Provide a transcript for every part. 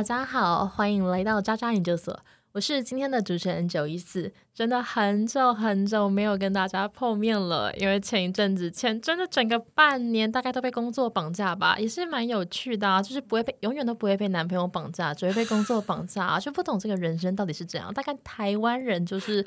大家好，欢迎来到渣渣研究所。我是今天的主持人九一四，真的很久很久没有跟大家碰面了，因为前一阵子前真的整个半年大概都被工作绑架吧，也是蛮有趣的啊，就是不会被永远都不会被男朋友绑架，只会被工作绑架，啊就不懂这个人生到底是怎样。大概台湾人就是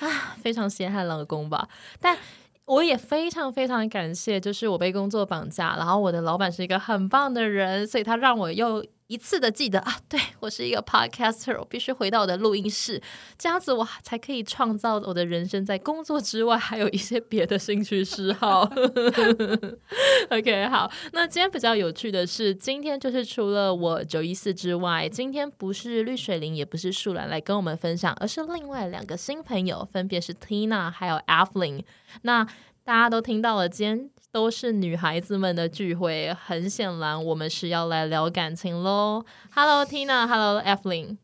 啊，非常血海老公吧，但。我也非常非常感谢，就是我被工作绑架，然后我的老板是一个很棒的人，所以他让我又一次的记得啊，对我是一个 podcaster，我必须回到我的录音室，这样子我才可以创造我的人生，在工作之外还有一些别的兴趣嗜好。OK，好，那今天比较有趣的是，今天就是除了我九一四之外，今天不是绿水灵，也不是树兰来跟我们分享，而是另外两个新朋友，分别是 Tina 还有 a f l i n 那大家都听到了，今天都是女孩子们的聚会，很显然我们是要来聊感情喽。Hello Tina，Hello e v e l y n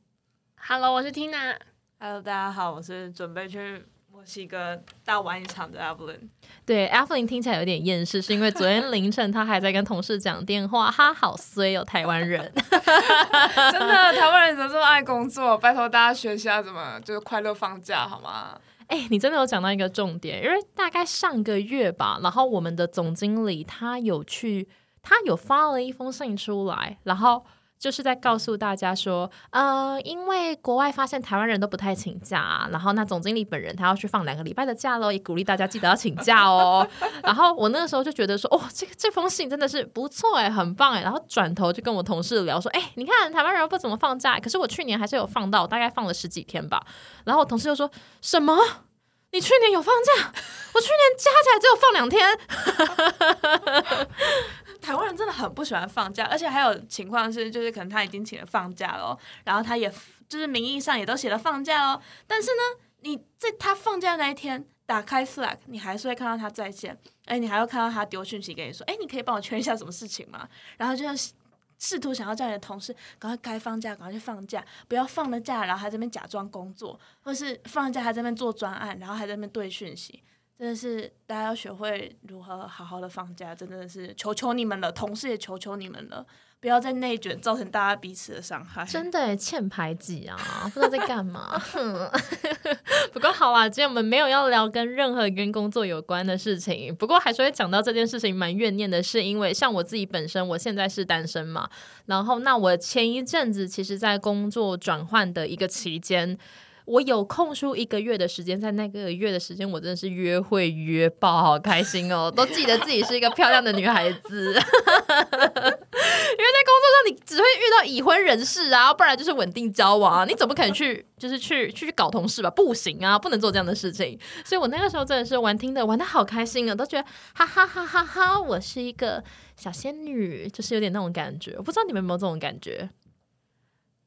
h e l l o 我是 Tina，Hello 大家好，我是准备去墨西哥大玩一场的 Evelyn。对 e v e l y n 听起来有点厌世，是因为昨天凌晨她还在跟同事讲电话，她好衰哦，台湾人，真的台湾人怎么这么爱工作？拜托大家学习下怎么就是快乐放假好吗？哎，你真的有讲到一个重点，因为大概上个月吧，然后我们的总经理他有去，他有发了一封信出来，然后就是在告诉大家说，呃，因为国外发现台湾人都不太请假，然后那总经理本人他要去放两个礼拜的假喽，也鼓励大家记得要请假哦。然后我那个时候就觉得说，哦，这个这封信真的是不错哎，很棒哎。然后转头就跟我同事聊说，哎，你看台湾人不怎么放假，可是我去年还是有放到，大概放了十几天吧。然后我同事就说什么？你去年有放假？我去年加起来只有放两天。台湾人真的很不喜欢放假，而且还有情况是，就是可能他已经请了放假了，然后他也就是名义上也都写了放假哦。但是呢，你在他放假那一天打开 Slack，你还是会看到他在线，哎，你还会看到他丢讯息给你说，哎，你可以帮我圈一下什么事情吗？然后就像。试图想要叫你的同事赶快该放假，赶快去放假，不要放了假，然后还在那边假装工作，或是放假还在那边做专案，然后还在那边对讯息，真的是大家要学会如何好好的放假，真的是求求你们了，同事也求求你们了。不要再内卷，造成大家彼此的伤害。真的欠排挤啊，不知道在干嘛。不过好啦，今天我们没有要聊跟任何跟工作有关的事情。不过还是会讲到这件事情，蛮怨念的，是因为像我自己本身，我现在是单身嘛。然后那我前一阵子，其实在工作转换的一个期间。我有空出一个月的时间，在那个月的时间，我真的是约会约爆，好开心哦！都记得自己是一个漂亮的女孩子，因为在工作上你只会遇到已婚人士啊，不然就是稳定交往啊，你总不可能去就是去去搞同事吧？不行啊，不能做这样的事情。所以我那个时候真的是玩听的，玩的好开心啊，都觉得哈哈哈哈哈，我是一个小仙女，就是有点那种感觉。我不知道你们有没有这种感觉？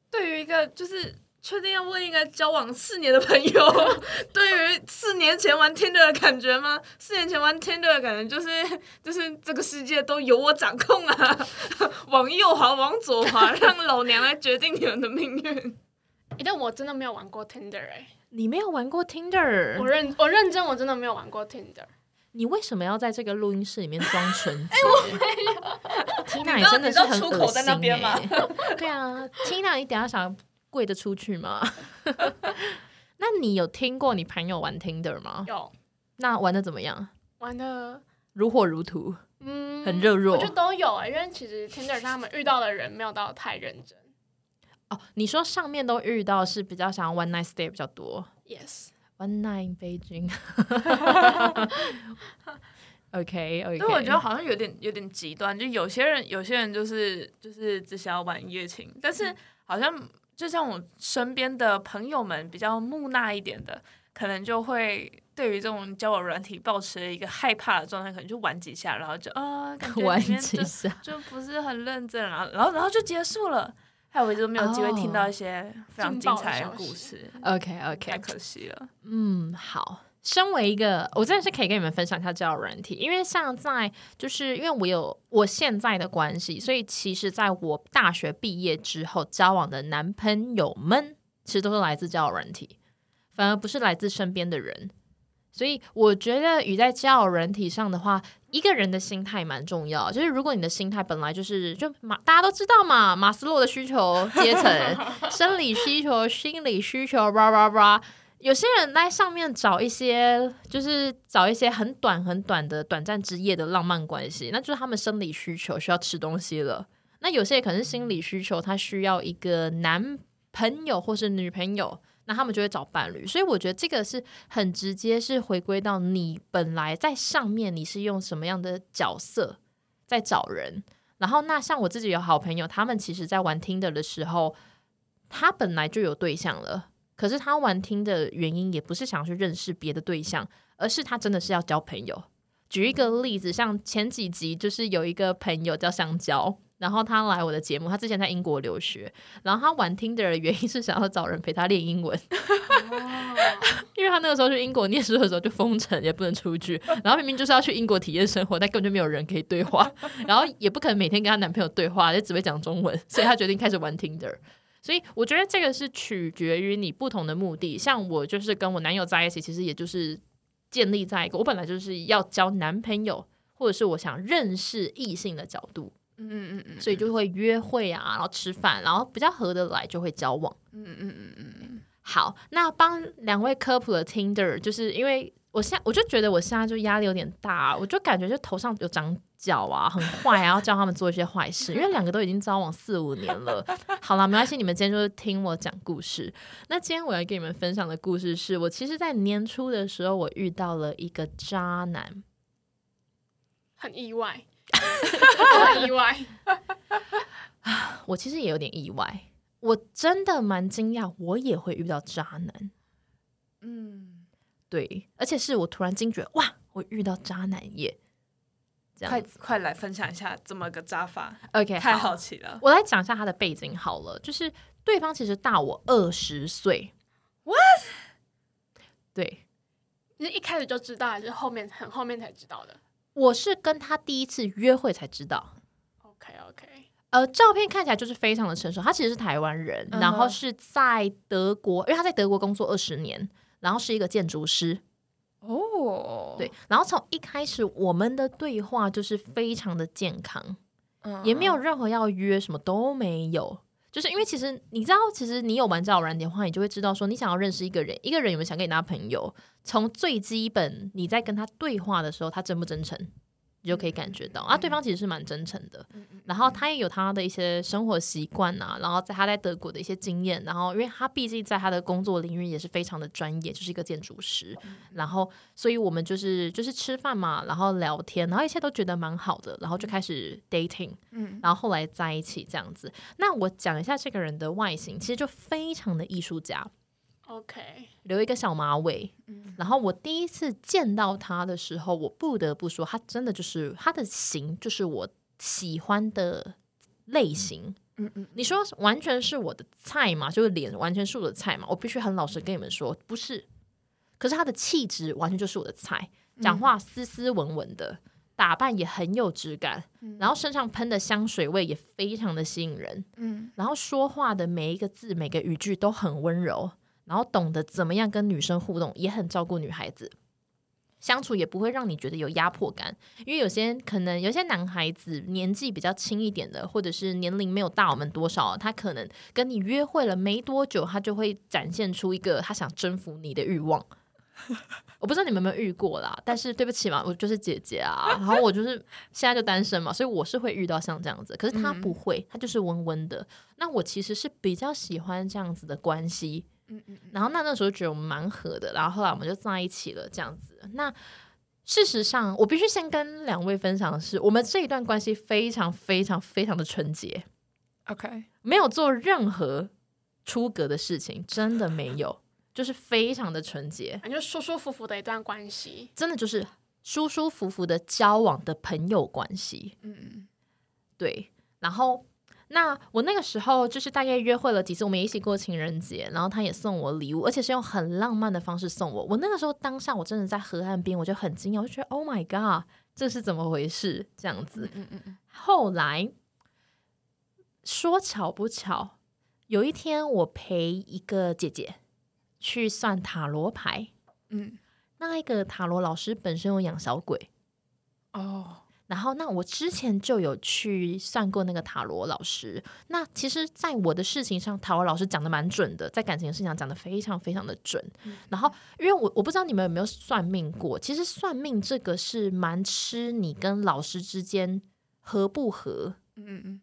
对于一个就是。确定要问一个交往四年的朋友，对于四年前玩 Tinder 的感觉吗？四年前玩 Tinder 的感觉就是就是这个世界都由我掌控啊，往右滑，往左滑，让老娘来决定你们的命运。但我真的没有玩过 Tinder 哎，你没有玩过 Tinder？我认我认真，我真的没有玩过 Tinder。你为什么要在这个录音室里面装纯洁？哎，我没有。Tina 你真的是很恶心哎。对啊，Tina，你等下想。跪得出去吗？那你有听过你朋友玩 Tinder 吗？有。那玩的怎么样？玩的如火如荼，嗯，很热络。我觉得都有啊，因为其实 Tinder 上他们遇到的人没有到太认真。哦，你说上面都遇到是比较想要 one night stay 比较多？Yes，one night in Beijing。OK OK。但我觉得好像有点有点极端，就有些人有些人就是就是只想要玩一夜情，但是好像。就像我身边的朋友们比较木讷一点的，可能就会对于这种交友软体保持一个害怕的状态，可能就玩几下，然后就啊，感觉里面就就不是很认真，然后然后然后就结束了。还有我一直都没有机会听到一些非常精彩的故事。OK OK，太可惜了。嗯，好。身为一个，我真的是可以跟你们分享一下交友软体，因为像在，就是因为我有我现在的关系，所以其实在我大学毕业之后交往的男朋友们，其实都是来自交友软体，反而不是来自身边的人。所以我觉得，与在交友软体上的话，一个人的心态蛮重要。就是如果你的心态本来就是就马，大家都知道嘛，马斯洛的需求阶层，生理需求、心理需求，叭叭叭。有些人在上面找一些，就是找一些很短很短的短暂之夜的浪漫关系，那就是他们生理需求需要吃东西了。那有些可能是心理需求，他需要一个男朋友或是女朋友。那他们就会找伴侣，所以我觉得这个是很直接，是回归到你本来在上面你是用什么样的角色在找人。然后，那像我自己有好朋友，他们其实在玩 Tinder 的时候，他本来就有对象了，可是他玩听的原因也不是想去认识别的对象，而是他真的是要交朋友。举一个例子，像前几集就是有一个朋友叫香蕉。然后他来我的节目，他之前在英国留学，然后他玩 Tinder 的原因是想要找人陪他练英文，因为他那个时候去英国念书的时候就封城，也不能出去，然后明明就是要去英国体验生活，但根本就没有人可以对话，然后也不可能每天跟她男朋友对话，就只会讲中文，所以他决定开始玩 Tinder。所以我觉得这个是取决于你不同的目的，像我就是跟我男友在一起，其实也就是建立在一个我本来就是要交男朋友，或者是我想认识异性的角度。嗯嗯嗯，所以就会约会啊，然后吃饭，然后比较合得来就会交往。嗯嗯嗯嗯嗯。好，那帮两位科普的 Tinder，就是因为我现在我就觉得我现在就压力有点大，我就感觉就头上有长角啊，很坏，啊，要叫他们做一些坏事。因为两个都已经交往四五年了。好了，没关系，你们今天就是听我讲故事。那今天我要跟你们分享的故事是我其实，在年初的时候，我遇到了一个渣男，很意外。很意外，我其实也有点意外，我真的蛮惊讶，我也会遇到渣男。嗯，对，而且是我突然惊觉，哇，我遇到渣男耶！这样快快来分享一下这么个渣法？OK，太好奇了，我来讲一下他的背景好了，就是对方其实大我二十岁。What？对，是一开始就知道，还是后面很后面才知道的？我是跟他第一次约会才知道，OK OK，呃，照片看起来就是非常的成熟。他其实是台湾人，然后是在德国，因为他在德国工作二十年，然后是一个建筑师。哦，对，然后从一开始我们的对话就是非常的健康，也没有任何要约，什么都没有。就是因为其实你知道，其实你有玩交友软件的话，你就会知道说，你想要认识一个人，一个人有没有想跟你当朋友，从最基本你在跟他对话的时候，他真不真诚。你就可以感觉到啊，对方其实是蛮真诚的，然后他也有他的一些生活习惯啊，然后在他在德国的一些经验，然后因为他毕竟在他的工作领域也是非常的专业，就是一个建筑师，然后所以我们就是就是吃饭嘛，然后聊天，然后一切都觉得蛮好的，然后就开始 dating，嗯，然后后来在一起这样子。那我讲一下这个人的外形，其实就非常的艺术家。OK，留一个小马尾，然后我第一次见到他的时候，我不得不说，他真的就是他的型，就是我喜欢的类型。嗯嗯，你说完全是我的菜嘛？就是脸完全是我的菜嘛？我必须很老实跟你们说，不是。可是他的气质完全就是我的菜，讲话斯斯文文的，打扮也很有质感，然后身上喷的香水味也非常的吸引人。嗯，然后说话的每一个字、每个语句都很温柔。然后懂得怎么样跟女生互动，也很照顾女孩子，相处也不会让你觉得有压迫感。因为有些可能有些男孩子年纪比较轻一点的，或者是年龄没有大我们多少，他可能跟你约会了没多久，他就会展现出一个他想征服你的欲望。我不知道你们有没有遇过啦，但是对不起嘛，我就是姐姐啊，然后我就是现在就单身嘛，所以我是会遇到像这样子。可是他不会，他就是温温的。那我其实是比较喜欢这样子的关系。嗯嗯，然后那那时候觉得我们蛮合的，然后后来我们就在一起了，这样子。那事实上，我必须先跟两位分享的是，我们这一段关系非常非常非常的纯洁，OK，没有做任何出格的事情，真的没有，就是非常的纯洁，感觉舒舒服服的一段关系，真的就是舒舒服服的交往的朋友关系。嗯嗯，对，然后。那我那个时候就是大概约会了几次，我们也一起过情人节，然后他也送我礼物，而且是用很浪漫的方式送我。我那个时候当下我真的在河岸边，我就很惊讶，我就觉得 Oh my God，这是怎么回事？这样子。嗯嗯嗯。后来说巧不巧，有一天我陪一个姐姐去算塔罗牌。嗯。那一个塔罗老师本身有养小鬼，哦，然后那我之前就有去算过那个塔罗老师。那其实，在我的事情上，塔罗老师讲的蛮准的，在感情的事情上讲的非常非常的准。然后，因为我我不知道你们有没有算命过，其实算命这个是蛮吃你跟老师之间合不合。嗯嗯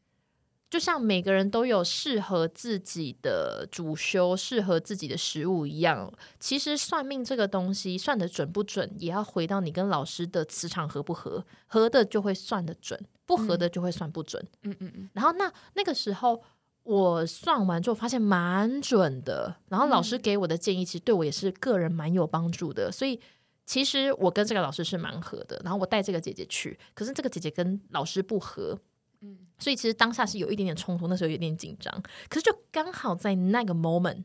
就像每个人都有适合自己的主修、适合自己的食物一样，其实算命这个东西算的准不准，也要回到你跟老师的磁场合不合，合的就会算的准，不合的就会算不准。嗯嗯嗯，然后那那个时候我算完之后发现蛮准的，然后老师给我的建议其实对我也是个人蛮有帮助的，所以其实我跟这个老师是蛮合的。然后我带这个姐姐去，可是这个姐姐跟老师不合，嗯所以其实当下是有一点点冲突，那时候有点紧张，可是就刚好在那个 moment，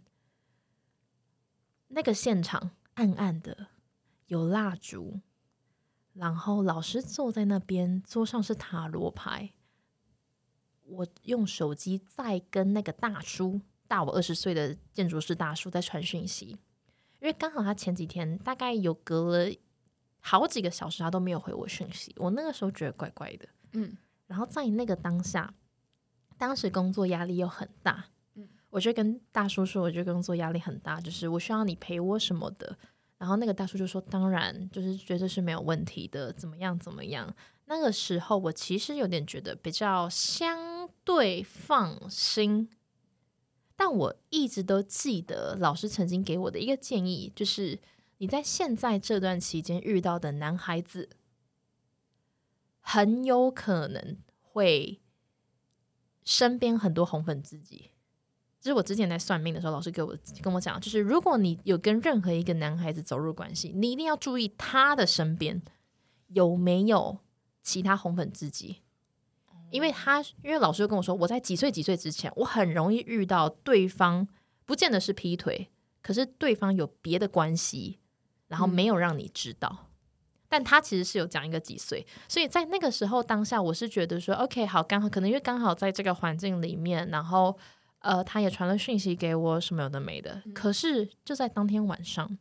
那个现场暗暗的有蜡烛，然后老师坐在那边，桌上是塔罗牌。我用手机在跟那个大叔，大我二十岁的建筑师大叔在传讯息，因为刚好他前几天大概有隔了好几个小时，他都没有回我讯息。我那个时候觉得怪怪的，嗯然后在那个当下，当时工作压力又很大，嗯我就跟大叔说，我觉得工作压力很大，就是我需要你陪我什么的。然后那个大叔就说：“当然，就是觉得是没有问题的，怎么样怎么样。”那个时候我其实有点觉得比较相对放心，但我一直都记得老师曾经给我的一个建议，就是你在现在这段期间遇到的男孩子，很有可能会身边很多红粉知己。这是我之前在算命的时候，老师给我跟我讲，就是如果你有跟任何一个男孩子走入关系，你一定要注意他的身边有没有其他红粉知己，因为他因为老师就跟我说，我在几岁几岁之前，我很容易遇到对方不见得是劈腿，可是对方有别的关系，然后没有让你知道。但他其实是有讲一个几岁，所以在那个时候当下，我是觉得说，OK，好，刚好可能因为刚好在这个环境里面，然后呃，他也传了讯息给我，什么有的没的。可是就在当天晚上，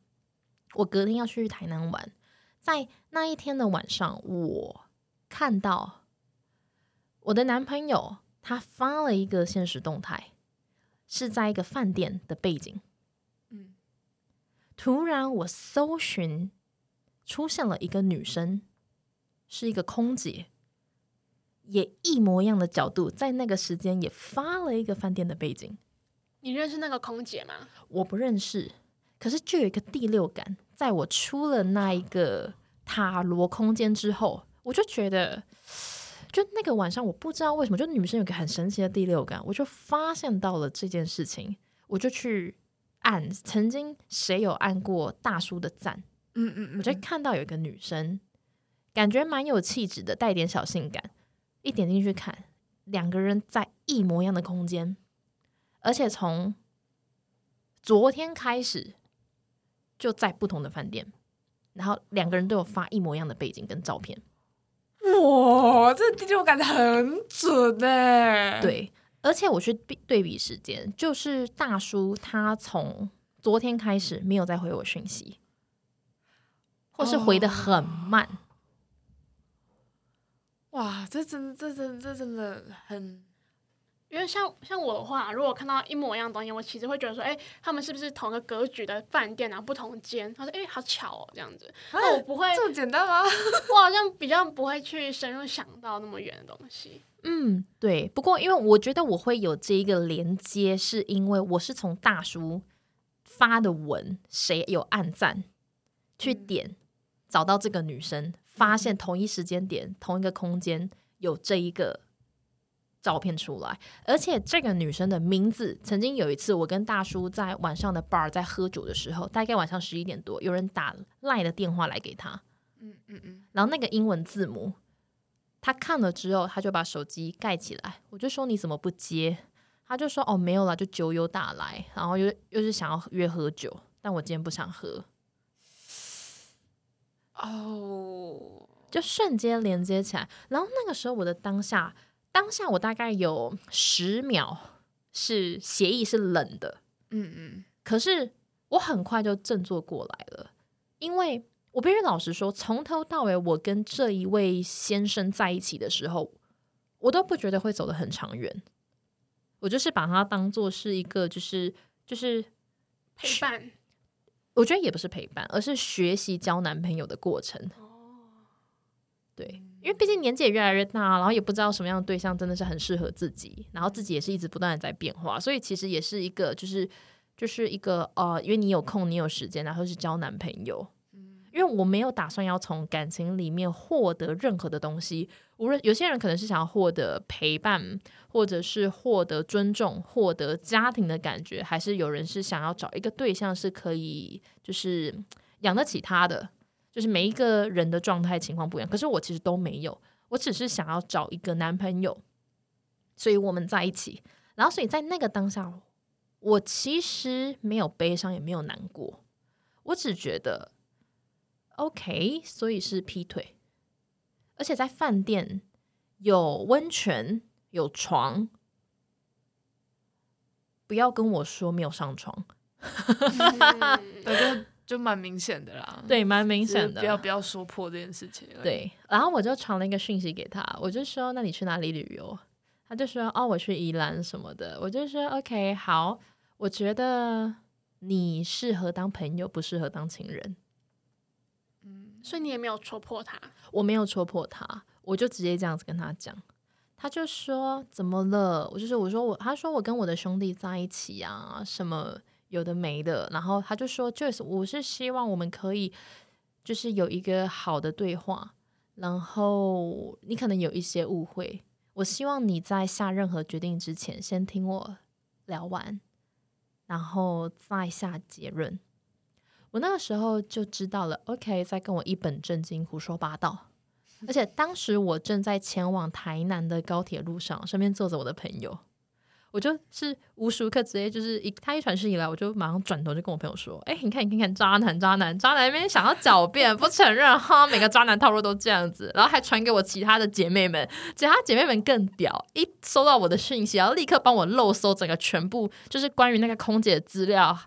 我隔天要去台南玩，在那一天的晚上，我看到我的男朋友他发了一个现实动态，是在一个饭店的背景。嗯突然，我搜寻出现了一个女生，是一个空姐，也一模一样的角度，在那个时间也发了一个饭店的背景。你认识那个空姐吗？我不认识，可是就有一个第六感，在我出了那一个塔罗空间之后，我就觉得，就那个晚上，我不知道为什么，就女生有个很神奇的第六感，我就发现到了这件事情，我就去按曾经谁有按过大叔的赞，嗯嗯我就看到有一个女生，感觉蛮有气质的，带点小性感。一点进去看，两个人在一模一样的空间，而且从昨天开始就在不同的饭店，然后两个人都有发一模一样的背景跟照片。哇，这第六感很准哎。，对，而且我去比对比时间，就是大叔他从昨天开始没有再回我讯息，或是回的很慢。哇，这真这真这真的很因为像像我的话，如果看到一模一样的东西，我其实会觉得说，哎、他们是不是同一个格局的饭店啊，不同间？他说，哎、好巧哦，这样子。那我不会，这么简单吗？我好像比较不会去深入想到那么远的东西。嗯，对。不过，因为我觉得我会有这一个连接，是因为我是从大叔发的文，谁有暗赞，去点找到这个女生，发现同一时间点、同一个空间有这一个照片出来，而且这个女生的名字，曾经有一次我跟大叔在晚上的 bar 在喝酒的时候，大概晚上十一点多，有人打赖的电话来给他，嗯嗯嗯，然后那个英文字母，他看了之后，他就把手机盖起来。我就说你怎么不接？他就说哦没有啦，就酒友打来，然后又又是想要约喝酒，但我今天不想喝，哦，就瞬间连接起来。然后那个时候我的当下，当下我大概有十秒是协议是冷的，嗯嗯可是我很快就振作过来了，因为我必须老实说，从头到尾，我跟这一位先生在一起的时候，我都不觉得会走得很长远。我就是把他当做是一个，就是就是陪伴。我觉得也不是陪伴，而是学习交男朋友的过程。哦，对，因为毕竟年纪也越来越大，然后也不知道什么样的对象真的是很适合自己，然后自己也是一直不断的在变化，所以其实也是一个，就是就是一个呃，因为你有空，你有时间，然后是交男朋友。因为我没有打算要从感情里面获得任何的东西，无论有些人可能是想要获得陪伴，或者是获得尊重、获得家庭的感觉，还是有人是想要找一个对象是可以就是养得起他的，就是每一个人的状态情况不一样。可是我其实都没有，我只是想要找一个男朋友，所以我们在一起。然后，所以在那个当下，我其实没有悲伤，也没有难过，我只觉得。OK，所以是劈腿，而且在饭店有温泉有床，不要跟我说没有上床，就就蛮明显的啦。对，蛮明显的，不要不要说破这件事情。对，然后我就传了一个讯息给他，我就说：“那你去哪里旅游？”他就说：“哦，我去宜兰什么的。”我就说：“OK，好，我觉得你适合当朋友，不适合当情人。”所以你也没有戳破他，我没有戳破他，我就直接这样子跟他讲，他就说怎么了？我就是我说我，他说我跟我的兄弟在一起啊，什么有的没的，然后他就说就是我是希望我们可以就是有一个好的对话，然后你可能有一些误会，我希望你在下任何决定之前，先听我聊完，然后再下结论。我那个时候就知道了，OK，在跟我一本正经胡说八道。而且当时我正在前往台南的高铁路上，身边坐着我的朋友，我就是无时无刻直接就是一他一传讯以来，我就马上转头就跟我朋友说：“哎，你看，你看看，渣男，渣男，渣男那边想要狡辩，不承认哈，每个渣男套路都这样子。”然后还传给我其他的姐妹们，其他姐妹们更屌，一收到我的讯息，然后立刻帮我漏搜整个全部，就是关于那个空姐的资料。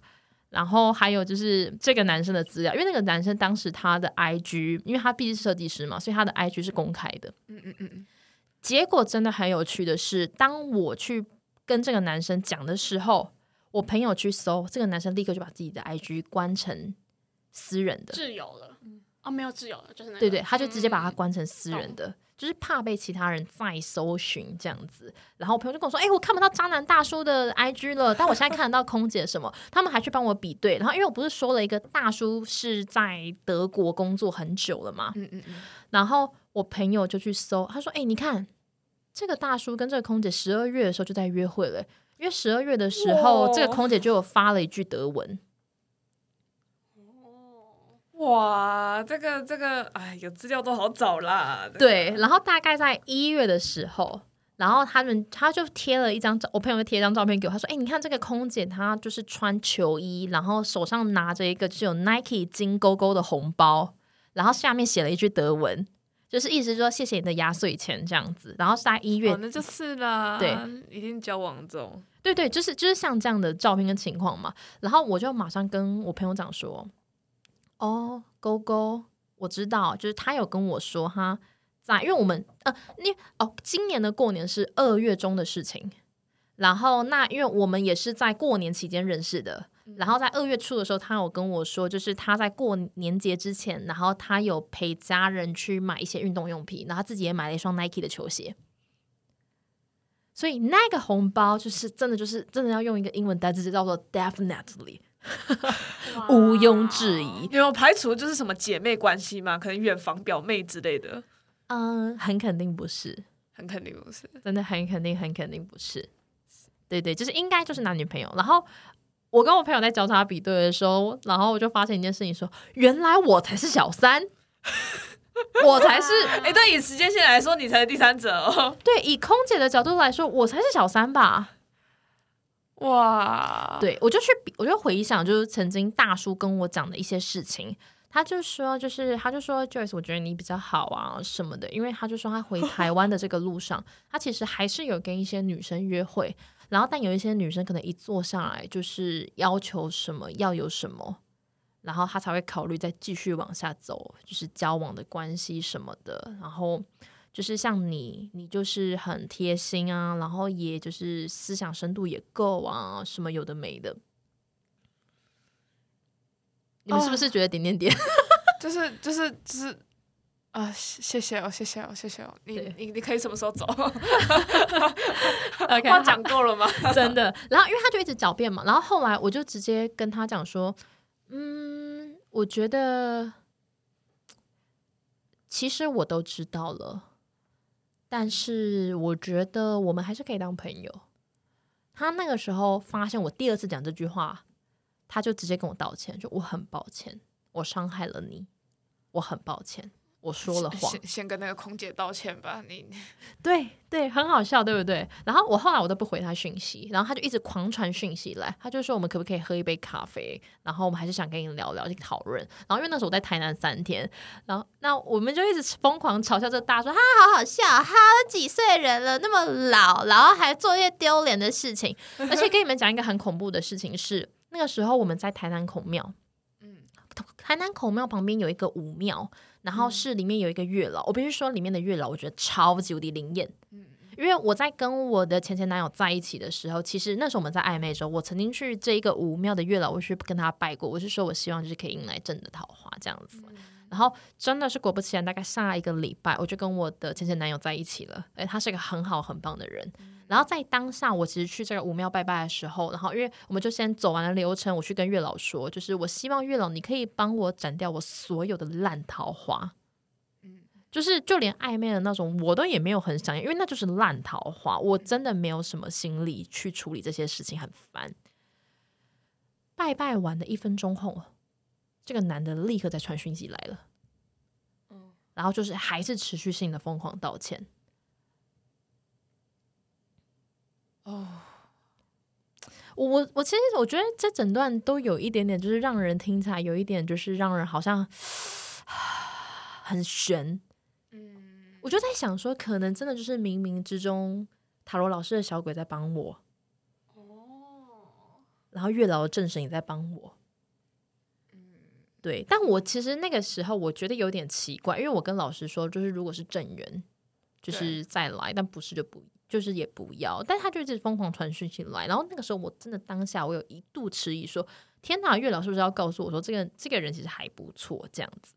然后还有就是这个男生的资料，因为那个男生当时他的 IG，因为他毕竟是设计师嘛，所以他的 IG 是公开的。嗯嗯嗯。结果真的很有趣的是，当我去跟这个男生讲的时候，我朋友去搜这个男生，立刻就把自己的 IG 关成私人的，自由了。哦，没有自由了，就是对对，他就直接把它关成私人的。就是怕被其他人再搜寻这样子，然后我朋友就跟我说：“哎，我看不到渣男大叔的 IG 了，但我现在看得到空姐什么。”他们还去帮我比对，然后因为我不是说了一个大叔是在德国工作很久了嘛，嗯嗯嗯，然后我朋友就去搜，他说：“哎，你看这个大叔跟这个空姐十二月的时候就在约会了，因为十二月的时候这个空姐就有发了一句德文。”哇，这个这个，哎，有资料都好找啦。对，然后大概在一月的时候，然后他们他就贴了一张照，我朋友贴一张照片给我，他说：“哎，你看这个空姐，她就是穿球衣，然后手上拿着一个就有 Nike 金勾勾的红包，然后下面写了一句德文，就是意思说谢谢你的压岁钱这样子。然后是在一月，那就是啦，对，一定交往中，对对，就是就是像这样的照片跟情况嘛。然后我就马上跟我朋友讲说。哦，勾勾，我知道，就是他有跟我说哈在，因为我们呃，你哦，今年的过年是二月中的事情，然后那因为我们也是在过年期间认识的，然后在二月初的时候，他有跟我说，就是他在过年节之前，然后他有陪家人去买一些运动用品，然后他自己也买了一双 Nike 的球鞋，所以那个红包就是真的，就是真的要用一个英文单词叫做 definitely。毋庸置疑，有排除就是什么姐妹关系吗？可能远房表妹之类的。嗯，很肯定不是，很肯定不是，真的很肯定，很肯定不是。对对，就是应该就是男女朋友。然后我跟我朋友在交叉比对的时候，然后我就发现一件事情，说原来我才是小三，我才是。哎，对以时间线来说，你才是第三者哦。对，以空姐的角度来说，我才是小三吧。哇，对我就去，我就回想，就是曾经大叔跟我讲的一些事情，他就说，就是他就说，Joyce，我觉得你比较好啊什么的，因为他就说他回 台湾的这个路上，他其实还是有跟一些女生约会，然后但有一些女生可能一坐下来就是要求什么要有什么，然后他才会考虑再继续往下走，就是交往的关系什么的。然后就是像你，你就是很贴心啊，然后也就是思想深度也够啊，什么有的没的。你们是不是觉得点点点？就是就是就是啊，谢谢哦，谢谢哦，谢谢哦。你你你可以什么时候走？OK，话讲够了吗？真的。然后因为他就一直狡辩嘛，然后后来我就直接跟他讲说，嗯，我觉得其实我都知道了，但是我觉得我们还是可以当朋友。他那个时候发现我第二次讲这句话，他就直接跟我道歉，就我很抱歉，我伤害了你，我很抱歉，我说了谎。先先跟那个空姐道歉吧。你 对对，很好笑，对不对？然后我后来我都不回他讯息，然后他就一直狂传讯息来，他就说我们可不可以喝一杯咖啡？然后我们还是想跟你聊聊，去讨论。然后因为那时候我在台南三天，然后那我们就一直疯狂嘲笑这大叔，他好好笑，他都几岁人了，那么老，然后还做一些丢脸的事情。而且跟你们讲一个很恐怖的事情是，那个时候我们在台南孔庙，嗯台南孔庙旁边有一个武庙，然后是里面有一个月老。我必须说，里面的月老我觉得超级无敌灵验。因为我在跟我的前前男友在一起的时候，其实那时候我们在暧昧的时候，我曾经去这一个五庙的月老，我去跟他拜过，我是说我希望就是可以迎来真的桃花这样子。然后真的是果不其然，大概下一个礼拜，我就跟我的前前男友在一起了。哎，他是一个很好很棒的人。然后在当下，我其实去这个武庙拜拜的时候，然后因为我们就先走完了流程，我去跟月老说，就是我希望月老你可以帮我斩掉我所有的烂桃花。就是就连暧昧的那种，我都也没有很想要，因为那就是烂桃花，我真的没有什么心力去处理这些事情，很烦。拜拜完的一分钟后，这个男的立刻在传讯息来了，嗯然后就是还是持续性的疯狂道歉。我我我其实我觉得这整段都有一点点，就是让人听起来有一点，就是让人好像 很悬。嗯，我就在想说，可能真的就是冥冥之中，塔罗老师的小鬼在帮我，哦，然后月老的正神也在帮我。对，但我其实那个时候我觉得有点奇怪，因为我跟老师说，就是如果是正缘，就是再来，但不是就不，就是也不要。但他就一直疯狂传讯息来，然后那个时候我真的当下我有一度迟疑说，天哪，月老是不是要告诉我说，这个这个人其实还不错，这样子。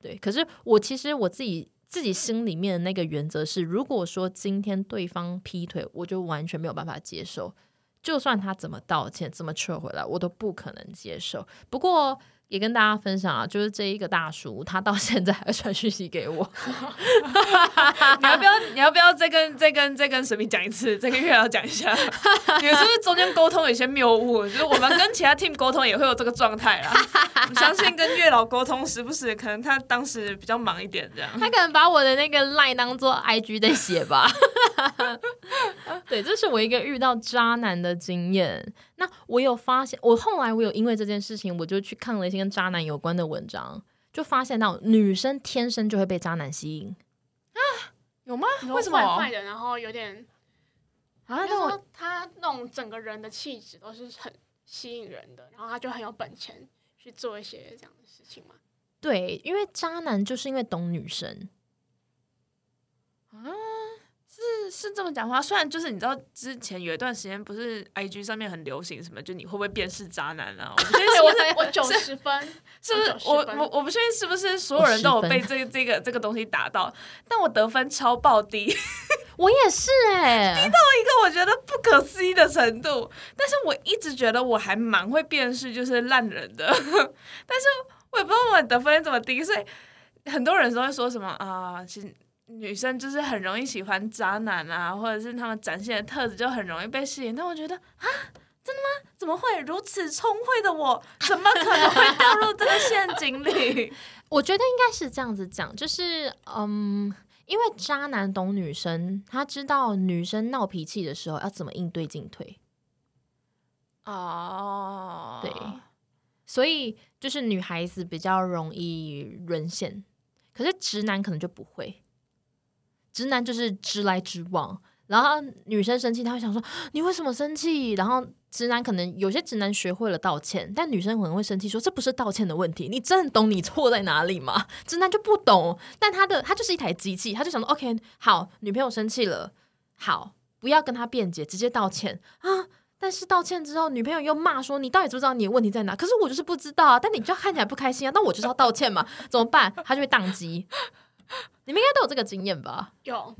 对，可是我其实我自己自己心里面的那个原则是，如果说今天对方劈腿，我就完全没有办法接受，就算他怎么道歉、怎么撤回来，我都不可能接受。不过也跟大家分享啊，就是这一个大叔，他到现在还会传讯息给我，你要不要你要不要再跟再跟再跟神明讲一次，再跟月老讲一下？你们是不是中间沟通有些谬误？就是我们跟其他 team 沟通也会有这个状态啦。我相信跟月老沟通，时不时可能他当时比较忙一点，这样。他可能把我的那个赖当做 IG 在写吧。对，这是我一个遇到渣男的经验。那我有发现，我后来我有因为这件事情，我就去看了一些跟渣男有关的文章，就发现到女生天生就会被渣男吸引啊。有吗？为什么？坏坏的，然后有点，啊，就那我说他那种整个人的气质都是很吸引人的，然后他就很有本钱去做一些这样的事情嘛。对，因为渣男就是因为懂女生，是是这么讲话。虽然就是你知道之前有一段时间不是 I G 上面很流行什么，就你会不会辨识渣男啊？我不确定是不是我九十分，是不是我我我我不确定是不是所有人都有被这个这个这个东西打到，但我得分超爆低，我也是哎、低到一个我觉得不可思议的程度。但是我一直觉得我还蛮会辨识就是烂人的，但是我也不知道我得分怎么低，所以很多人都会说什么啊，其实。女生就是很容易喜欢渣男啊，或者是他们展现的特质就很容易被吸引。但我觉得啊，真的吗？怎么会如此聪慧的我，怎么可能会掉入这个陷阱里？我觉得应该是这样子讲，就是嗯，因为渣男懂女生，他知道女生闹脾气的时候要怎么应对进退，哦，对，所以就是女孩子比较容易沦陷，可是直男可能就不会，直男就是直来直往，然后女生生气，他会想说你为什么生气？然后直男可能有些直男学会了道歉，但女生可能会生气说这不是道歉的问题，你真的懂你错在哪里吗？直男就不懂，但他的他就是一台机器，他就想说 OK 好，女朋友生气了，好不要跟他辩解，直接道歉啊。但是道歉之后，女朋友又骂说：“你到底知不知道你的问题在哪？”可是我就是不知道啊。但你就看起来不开心啊，那我就是要道歉嘛？怎么办？他就会宕机。你们应该都有这个经验吧？有，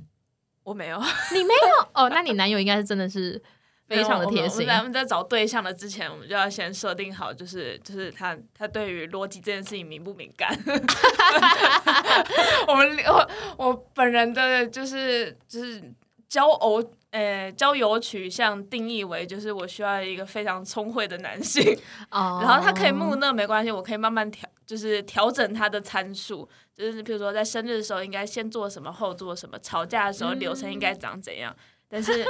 我没有，你没有哦？那你男友应该是真的是非常的贴心。我们在找对象的之前，我们就要先设定好，就是就是他他对于逻辑这件事情敏不敏感。我们我我本人的就是就是交偶。呃，交友取向定义为就是我需要一个非常聪慧的男性，然后他可以木讷没关系，我可以慢慢调，就是调整他的参数，就是比如说在生日的时候应该先做什么，后做什么，吵架的时候流程应该长怎样。但是，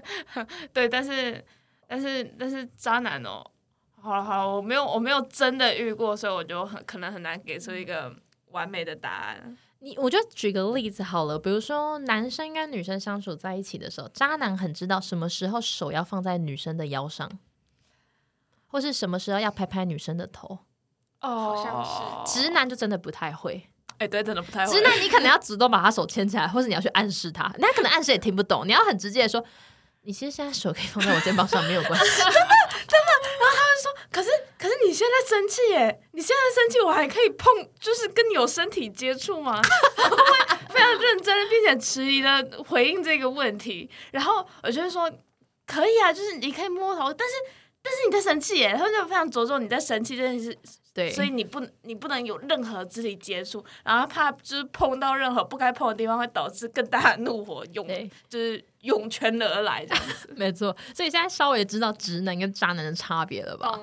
对，但是，但是，但是渣男哦，好了好了，我没有我没有真的遇过，所以我就很可能很难给出一个完美的答案。你我就举个例子好了，比如说男生跟女生相处在一起的时候，渣男很知道什么时候手要放在女生的腰上，或是什么时候要拍拍女生的头。哦，好像是直男就真的不太会。哎，对，真的不太会。直男你可能要主动把他手牵起来，或者你要去暗示他，那可能暗示也听不懂。你要很直接的说，你其实现在手可以放在我肩膀上，没有关系。真的，真的。然后他就说，可是。可是你现在生气耶！你现在生气，我还可以碰，就是跟你有身体接触吗？我会非常认真并且迟疑的回应这个问题。然后我就会说，可以啊，就是你可以摸头，但是但是你在生气耶，他就非常着重你在生气这件事。对，所以你不你不能有任何肢体接触，然后怕就是碰到任何不该碰的地方，会导致更大的怒火涌，就是涌泉而来这样子。没错，所以现在稍微知道直男跟渣男的差别了吧？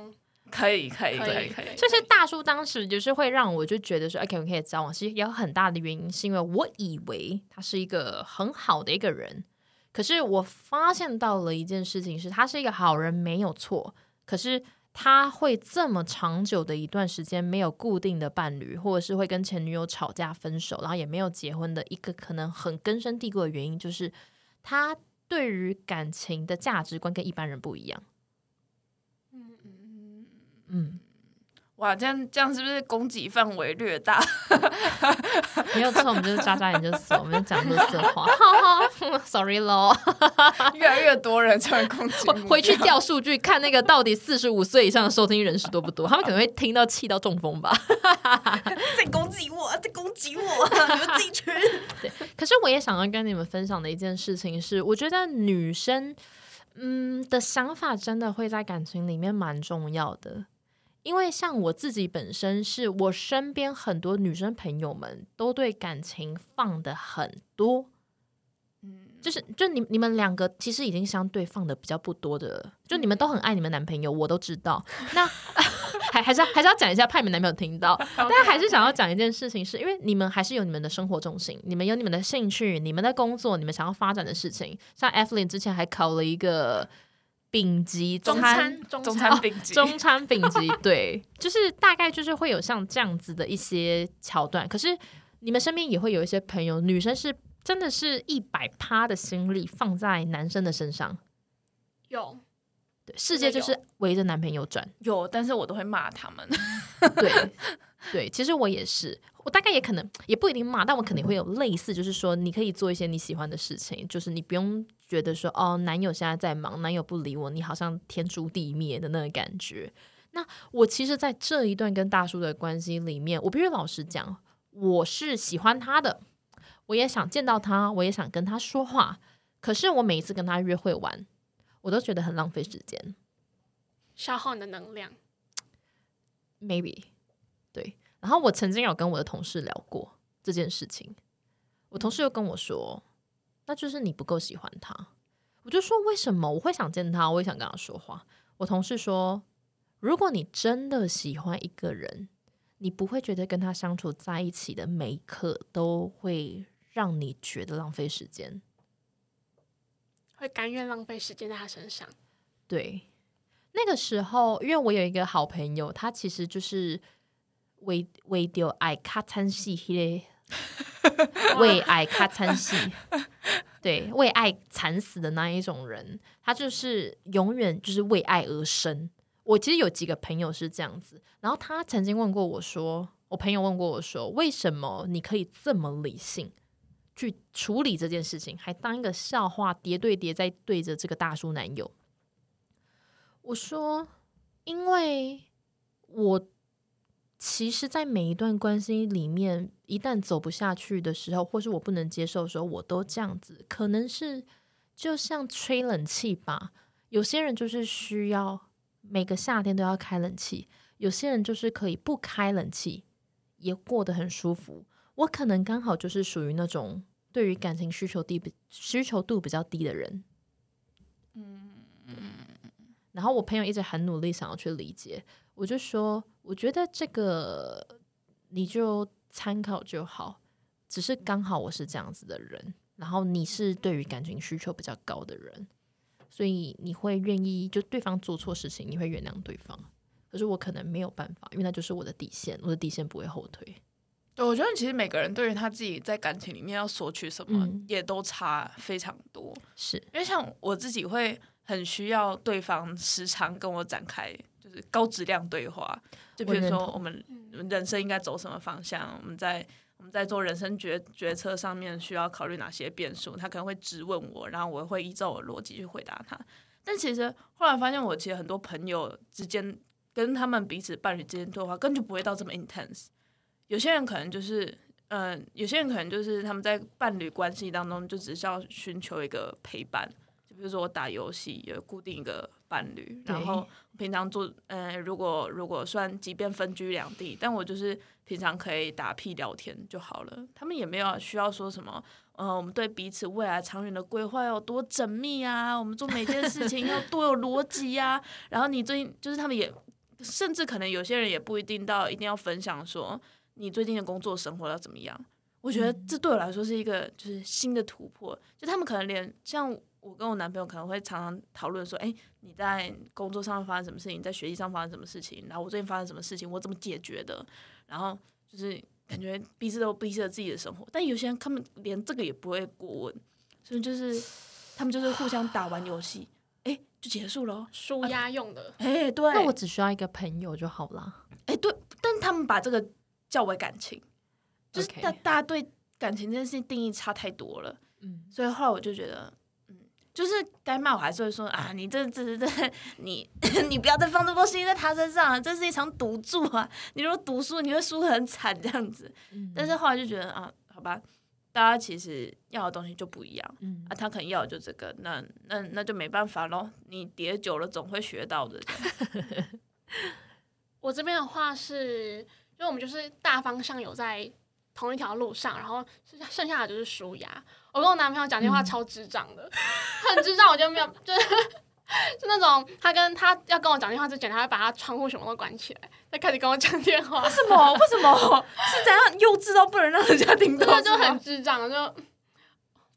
可以，可以，可以，可以。所以大叔当时就是会让我就觉得说，OK，我可以交往，其实有很大的原因是因为我以为他是一个很好的一个人，可是我发现到了一件事情是，他是一个好人没有错，可是他会这么长久的一段时间没有固定的伴侣，或者是会跟前女友吵架分手，然后也没有结婚的一个可能很根深蒂固的原因，就是他对于感情的价值观跟一般人不一样。嗯嗯嗯，哇，这样这样是不是攻击范围略大？没有错，我们就是渣渣研究所，我们讲乐色话。Sorry 咯，越来越多人在攻击。回去调数据，看那个到底四十五岁以上的收听人数多不多？他们可能会听到气到中风吧。在攻击我，在攻击我，你们自己去。对，可是我也想要跟你们分享的一件事情是，我觉得女生嗯的想法真的会在感情里面蛮重要的。因为像我自己本身，是我身边很多女生朋友们都对感情放的很多，嗯，就是就你你们两个其实已经相对放的比较不多的，就你们都很爱你们男朋友，我都知道。那 还还是还是要讲一下，怕你们男朋友听到。但还是想要讲一件事情，是因为你们还是有你们的生活重心，你们有你们的兴趣，你们的工作，你们想要发展的事情。像 Evelyn 之前还考了一个。丙级中餐中餐丙级中餐丙级 对，就是大概就是会有像这样子的一些桥段。可是你们身边也会有一些朋友，女生是真的是一百趴的心力放在男生的身上。有，对，世界就是围着男朋友转。有，但是我都会骂他们。对，对，其实我也是，我大概也可能也不一定骂，但我肯定会有类似，就是说你可以做一些你喜欢的事情，就是你不用。觉得说哦，男友现在在忙，男友不理我，你好像天诛地灭的那个感觉。那我其实，在这一段跟大叔的关系里面，我必须老实讲，我是喜欢他的，我也想见到他，我也想跟他说话。可是我每一次跟他约会完，我都觉得很浪费时间，消耗你的能量。Maybe 对。然后我曾经有跟我的同事聊过这件事情，我同事又跟我说。那就是你不够喜欢他，我就说为什么我会想见他，我也想跟他说话。我同事说，如果你真的喜欢一个人，你不会觉得跟他相处在一起的每一刻都会让你觉得浪费时间，会甘愿浪费时间在他身上。对，那个时候，因为我有一个好朋友，他其实就是为为丢爱卡餐戏嘞。为爱咔惨戏，对，为爱惨死的那一种人，他就是永远就是为爱而生。我其实有几个朋友是这样子，然后他曾经问过我说，我朋友问过我说，为什么你可以这么理性去处理这件事情，还当一个笑话叠对叠在对着这个大叔男友？我说，因为我。其实，在每一段关系里面，一旦走不下去的时候，或是我不能接受的时候，我都这样子。可能是就像吹冷气吧，有些人就是需要每个夏天都要开冷气，有些人就是可以不开冷气也过得很舒服。我可能刚好就是属于那种对于感情需求低、需求度比较低的人。嗯嗯。然后我朋友一直很努力想要去理解。我就说，我觉得这个你就参考就好，只是刚好我是这样子的人，然后你是对于感情需求比较高的人，所以你会愿意就对方做错事情，你会原谅对方。可是我可能没有办法，因为那就是我的底线，我的底线不会后退。对，我觉得其实每个人对于他自己在感情里面要索取什么，也都差非常多。是因为像我自己会很需要对方时常跟我展开。就是高质量对话，就比如说我们人生应该走什么方向，我们在我们在做人生决决策上面需要考虑哪些变数，他可能会质问我，然后我会依照我逻辑去回答他。但其实后来发现，我其实很多朋友之间跟他们彼此伴侣之间对话，根本就不会到这么 intense。有些人可能就是，嗯，有些人可能就是他们在伴侣关系当中就只是要寻求一个陪伴。比如说我打游戏有固定一个伴侣，然后平常做，呃，如果如果算即便分居两地，但我就是平常可以打屁聊天就好了。他们也没有需要说什么，呃，我们对彼此未来长远的规划有多缜密啊，我们做每件事情要多有逻辑呀。然后你最近就是他们也，甚至可能有些人也不一定到一定要分享说你最近的工作生活要怎么样。我觉得这对我来说是一个就是新的突破，就他们可能连像。我跟我男朋友可能会常常讨论说：“哎，你在工作上发生什么事情？在学习上发生什么事情？然后我最近发生什么事情？我怎么解决的？然后就是感觉彼此都彼此自己的生活，但有些人他们连这个也不会过问，所以就是他们就是互相打完游戏，哎，就结束了，舒压用的。哎，对，那我只需要一个朋友就好了。哎，对，但他们把这个叫为感情，就是大大家对感情这件事情定义差太多了。嗯，所以后来我就觉得。就是该骂我还是会说啊，你这这这你你不要再放这么多心在他身上，这是一场赌注啊！你如果赌输，你会输很惨这样子。但是后来就觉得啊，好吧，大家其实要的东西就不一样。啊，他可能要的就这个，那那那就没办法咯。你叠久了总会学到的。我这边的话是，因为我们就是大方向有在。同一条路上，然后剩下剩下的就是舒压。我跟我男朋友讲电话超智障的，很智障，我就没有，就是就那种他跟他要跟我讲电话之前，他会把他窗户什么都关起来，再开始跟我讲电话。为什么？为什么？是怎样幼稚到不能让人家听到？就很智障，就。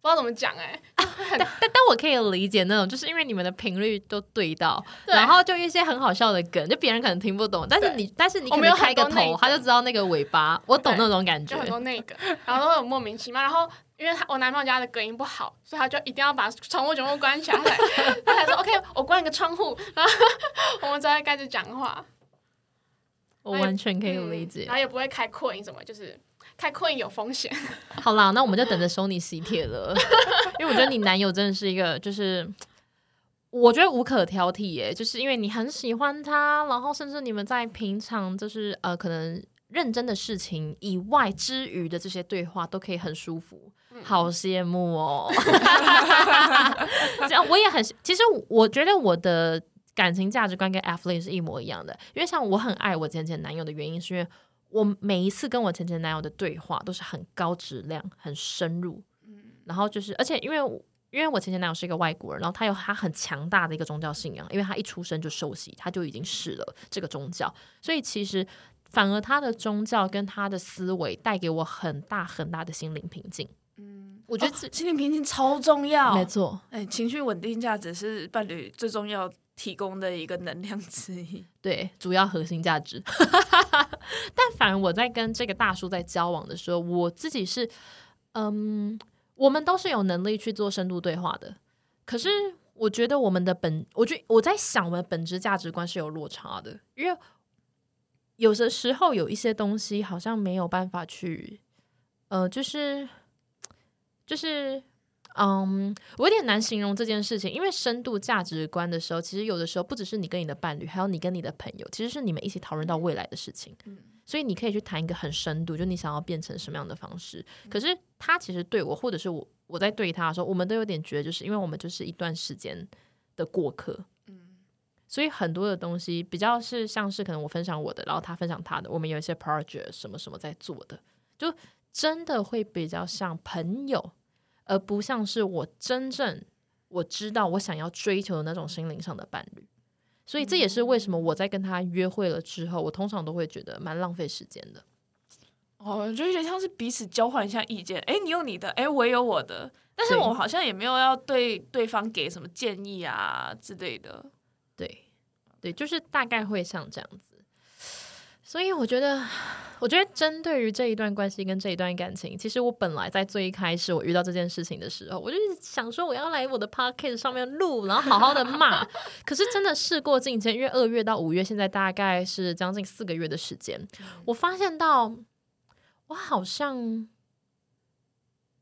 不知道怎么讲哎，但但但我可以理解那种，就是因为你们的频率都对到，然后就一些很好笑的梗，就别人可能听不懂，但是你但是你可能开个头，他就知道那个尾巴，我懂那种感觉。就很多那个，然后都很莫名其妙。然后因为他我男朋友家的隔音不好，所以他就一定要把窗户全部关起来。他才说 OK，我关一个窗户，然 后我们才会开始讲话。我完全可以理解，然后也不会开扩音什么，就是。太困有风险。好啦，那我们就等着收你喜帖了。因为我觉得你男友真的是一个，就是我觉得无可挑剔耶，就是因为你很喜欢他，然后甚至你们在平常就是呃可能认真的事情以外之余的这些对话都可以很舒服，好羡慕哦。这样我也很，其实我觉得我的感情价值观跟 F 类是一模一样的，因为像我很爱我前前男友的原因是因为。我每一次跟我前前男友的对话都是很高质量、很深入，嗯，然后就是，而且因为因为我前前男友是一个外国人，然后他有他很强大的一个宗教信仰，因为他一出生就受洗，他就已经是了这个宗教，所以其实反而他的宗教跟他的思维带给我很大很大的心灵平静。嗯，我觉得心灵平静超重要，没错，哎，情绪稳定价值是伴侣最重要。提供的一个能量之一。对，主要核心价值。但反而我在跟这个大叔在交往的时候，我自己是，嗯，我们都是有能力去做深度对话的。可是我觉得我们的本，我觉我在想，我的本质价值观是有落差的，因为有的时候有一些东西好像没有办法去，呃，就是就是。嗯，我有点难形容这件事情，因为深度价值观的时候，其实有的时候不只是你跟你的伴侣，还有你跟你的朋友，其实是你们一起讨论到未来的事情。嗯，所以你可以去谈一个很深度，就你想要变成什么样的方式。可是他其实对我，或者是我我在对他的时候，我们都有点觉得，就是因为我们就是一段时间的过客。嗯，所以很多的东西比较是像是可能我分享我的，然后他分享他的，我们有一些 project 什么什么在做的，就真的会比较像朋友。而不像是我真正我知道我想要追求的那种心灵上的伴侣，所以这也是为什么我在跟他约会了之后，我通常都会觉得蛮浪费时间的。哦，就有点像是彼此交换一下意见，哎，你有你的，哎，我有我的，但是我好像也没有要对对方给什么建议啊之类的。对，对，就是大概会像这样子。所以我觉得，我觉得针对于这一段关系跟这一段感情，其实我本来在最一开始我遇到这件事情的时候，我就想说我要来我的 podcast 上面录，然后好好的骂。可是真的事过境迁，因为二月到五月，现在大概是将近四个月的时间，我发现到我好像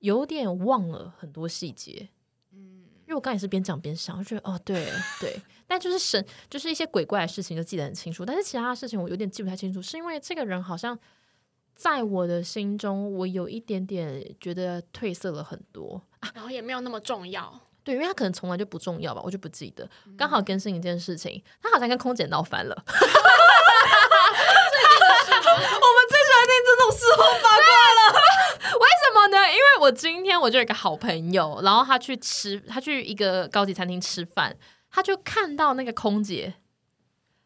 有点忘了很多细节。因为我刚也是边讲边想，我觉得哦，对对，但就是神，就是一些鬼怪的事情就记得很清楚，但是其他的事情我有点记不太清楚，是因为这个人好像在我的心中，我有一点点觉得褪色了很多，然后也没有那么重要。对，因为他可能从来就不重要吧，我就不记得。刚好更新一件事情，他好像跟空姐闹翻了。我们最喜欢听这种事后八卦了。为什么呢？因为我今天我就有一个好朋友，然后他去吃，他去一个高级餐厅吃饭，他就看到那个空姐，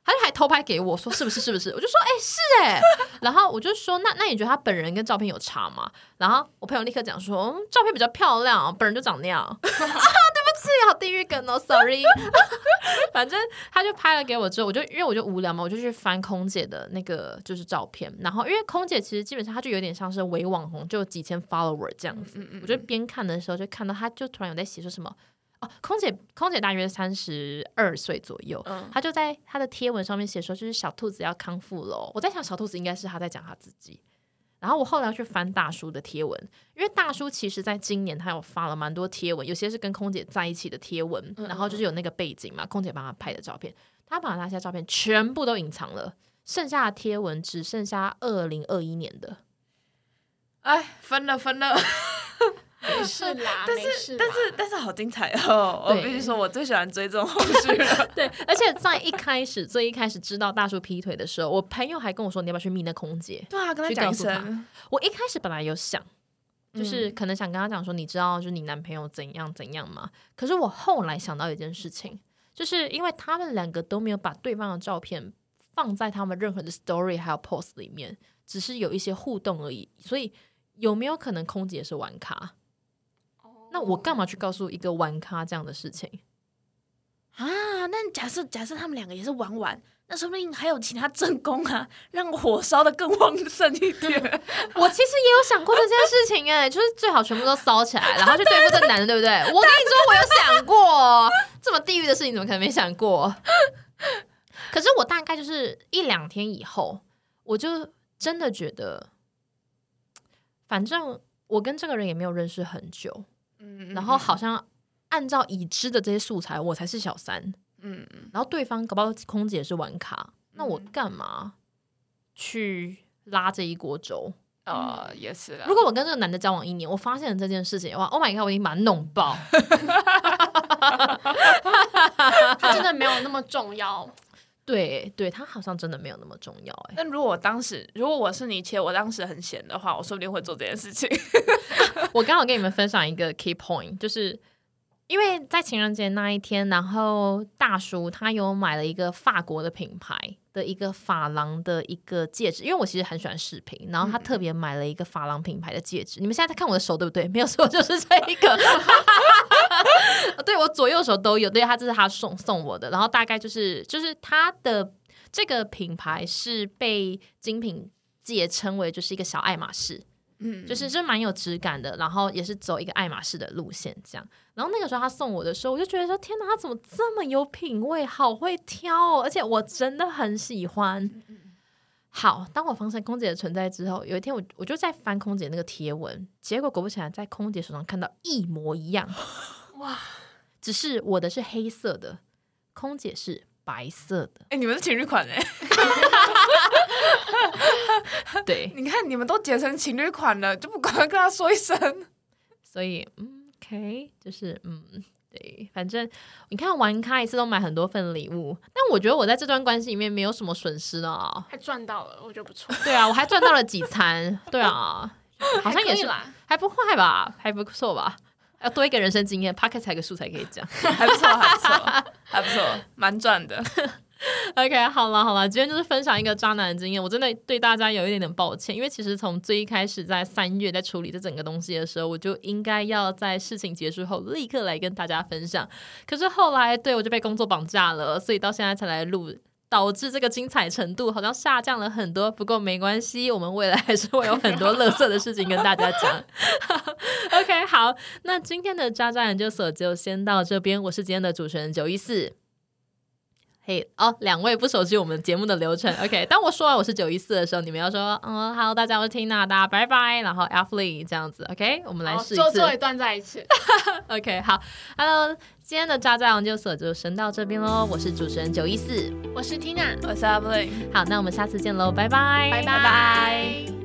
他就还偷拍给我说是不是是不是？我就说哎是哎，然后我就说那那你觉得他本人跟照片有差吗？然后我朋友立刻讲说嗯照片比较漂亮，本人就长那样。对不起好地狱梗哦，sorry。反正他就拍了给我之后，我就因为我就无聊嘛，我就去翻空姐的那个就是照片。然后因为空姐其实基本上她就有点像是伪网红，就几千 follower 这样子。我就边看的时候就看到她就突然有在写说什么哦，空姐空姐大约三十二岁左右，她就在她的贴文上面写说就是小兔子要康复了。我在想小兔子应该是她在讲她自己。然后我后来要去翻大叔的贴文，因为大叔其实在今年他有发了蛮多贴文，有些是跟空姐在一起的贴文，然后就是有那个背景嘛，空姐帮他拍的照片，他把那些照片全部都隐藏了，剩下的贴文只剩下二零二一年的，哎，分了分了。没事啦，但是但是但是好精彩哦！我必须说，我最喜欢追这种后续了。对，而且在一开始最一开始知道大叔劈腿的时候，我朋友还跟我说，你要不要去密那空姐？对啊，跟他讲一声。我一开始本来有想，就是可能想跟他讲说，你知道，就是你男朋友怎样怎样吗？可是我后来想到一件事情，就是因为他们两个都没有把对方的照片放在他们任何的 story 还有 post 里面，只是有一些互动而已。所以有没有可能空姐是玩咖？那我干嘛去告诉一个玩咖这样的事情啊？那假设假设他们两个也是玩玩，那说不定还有其他正宫啊，让火烧的更旺盛一点。我其实也有想过这件事情，哎，就是最好全部都烧起来，然后去对付这男的，对不对？我跟你说，我有想过这么地狱的事情，怎么可能没想过？可是我大概就是一两天以后，我就真的觉得，反正我跟这个人也没有认识很久。然后好像按照已知的这些素材，我才是小三。嗯，然后对方搞不好空姐是玩卡，那我干嘛去拉这一锅粥？呃，也是。如果我跟这个男的交往一年，我发现了这件事情的话，Oh my god，我已经把他弄爆。他真的没有那么重要。对，对他好像真的没有那么重要。哎，那如果我当时，如果我是你且我当时很闲的话，我说不定会做这件事情。我刚好跟你们分享一个 key point，就是因为在情人节那一天，然后大叔他有买了一个法国的品牌的一个珐琅的一个戒指，因为我其实很喜欢饰品，然后他特别买了一个珐琅品牌的戒指。你们现在在看我的手对不对？没有错，就是这一个。对我左右手都有，对，他这是他送送我的，然后大概就是就是他的这个品牌是被精品界称为就是一个小爱马仕。嗯，就是就蛮有质感的，然后也是走一个爱马仕的路线这样。然后那个时候他送我的时候，我就觉得说天哪，他怎么这么有品味，好会挑哦，而且我真的很喜欢。好，当我发现空姐的存在之后，有一天我我就在翻空姐那个贴文，结果果不其然在空姐手上看到一模一样，哇，只是我的是黑色的，空姐是白色的。哎、你们是情侣款哎、对，你看你们都结成情侣款了，就不赶快跟他说一声？所以嗯，OK，就是嗯，对，反正你看玩咖一次都买很多份礼物，但我觉得我在这段关系里面没有什么损失的啊。还赚到了，我觉得不错，对啊，我还赚到了几餐，对啊，好像也是还不坏吧，还不错吧。要多一个人生经验 p o c k e t 才个素材可以讲。还不错，还不错，还不错，蛮赚的。OK，好了好了，今天就是分享一个渣男的经验，我真的对大家有一点点抱歉，因为其实从最一开始在三月在处理这整个东西的时候，我就应该要在事情结束后立刻来跟大家分享，可是后来对我就被工作绑架了，所以到现在才来录。导致这个精彩程度好像下降了很多，不过没关系，我们未来还是会有很多乐色的事情跟大家讲。OK，好，那今天的渣渣研究所就先到这边，我是今天的主持人九一四。嘿、哦，两位不熟悉我们节目的流程，OK。当我说完我是九一四的时候，你们要说，嗯，Hello，大家我是 Tina，大家拜拜，然后 F Lee 这样子，OK。我们来好，试一次最后最后一段再一次。OK。好，Hello，今天的渣渣研究所就先到这边喽，我是主持人九一四，我是 Tina，我是阿布雷。好，那我们下次见喽，拜拜，拜拜拜